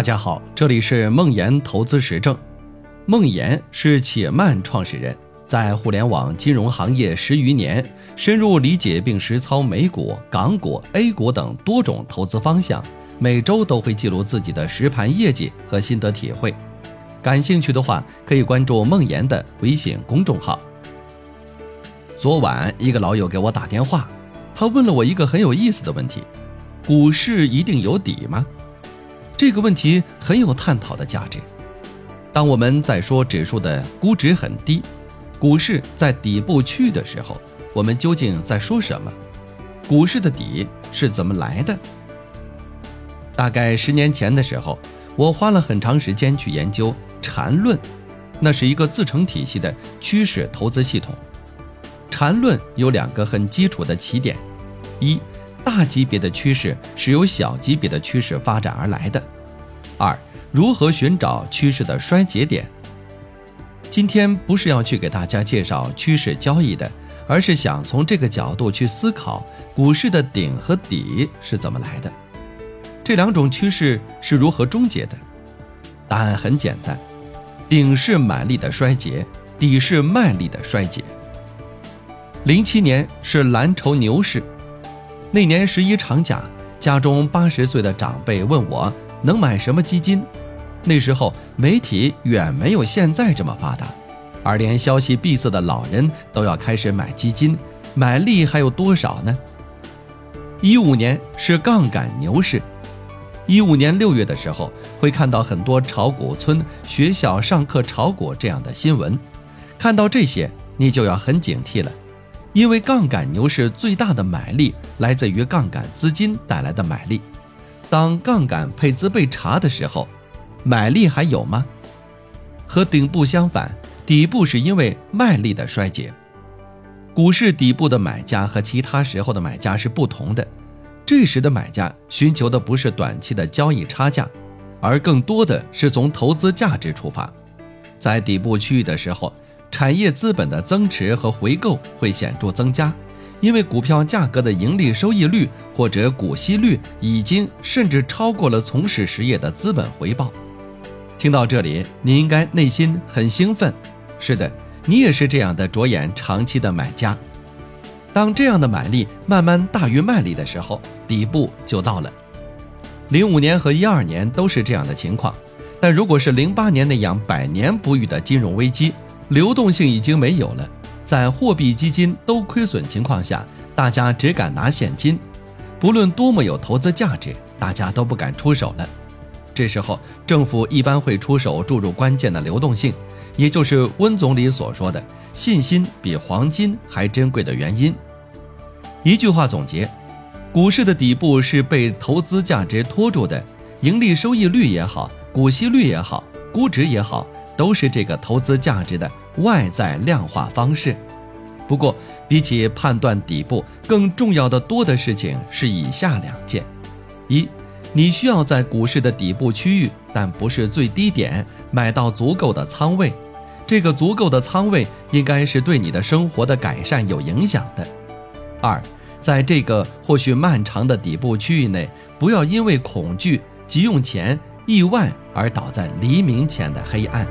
大家好，这里是梦岩投资实证。梦岩是且慢创始人，在互联网金融行业十余年，深入理解并实操美股、港股、A 股等多种投资方向，每周都会记录自己的实盘业绩和心得体会。感兴趣的话，可以关注梦岩的微信公众号。昨晚一个老友给我打电话，他问了我一个很有意思的问题：股市一定有底吗？这个问题很有探讨的价值。当我们在说指数的估值很低，股市在底部区的时候，我们究竟在说什么？股市的底是怎么来的？大概十年前的时候，我花了很长时间去研究缠论，那是一个自成体系的趋势投资系统。缠论有两个很基础的起点：一。大级别的趋势是由小级别的趋势发展而来的。二，如何寻找趋势的衰竭点？今天不是要去给大家介绍趋势交易的，而是想从这个角度去思考股市的顶和底是怎么来的，这两种趋势是如何终结的？答案很简单，顶是买力的衰竭，底是卖力的衰竭。零七年是蓝筹牛市。那年十一长假，家中八十岁的长辈问我能买什么基金。那时候媒体远没有现在这么发达，而连消息闭塞的老人都要开始买基金，买力还有多少呢？一五年是杠杆牛市，一五年六月的时候会看到很多炒股村、学校上课炒股这样的新闻，看到这些你就要很警惕了。因为杠杆牛市最大的买力来自于杠杆资金带来的买力，当杠杆配资被查的时候，买力还有吗？和顶部相反，底部是因为卖力的衰竭。股市底部的买家和其他时候的买家是不同的，这时的买家寻求的不是短期的交易差价，而更多的是从投资价值出发，在底部区域的时候。产业资本的增持和回购会显著增加，因为股票价格的盈利收益率或者股息率已经甚至超过了从事实业的资本回报。听到这里，你应该内心很兴奋。是的，你也是这样的着眼长期的买家。当这样的买力慢慢大于卖力的时候，底部就到了。零五年和一二年都是这样的情况，但如果是零八年那样百年不遇的金融危机，流动性已经没有了，在货币基金都亏损情况下，大家只敢拿现金，不论多么有投资价值，大家都不敢出手了。这时候，政府一般会出手注入关键的流动性，也就是温总理所说的“信心比黄金还珍贵”的原因。一句话总结：股市的底部是被投资价值拖住的，盈利收益率也好，股息率也好，估值也好。都是这个投资价值的外在量化方式。不过，比起判断底部，更重要的多的事情是以下两件：一，你需要在股市的底部区域，但不是最低点，买到足够的仓位。这个足够的仓位应该是对你的生活的改善有影响的。二，在这个或许漫长的底部区域内，不要因为恐惧、急用钱、意外而倒在黎明前的黑暗。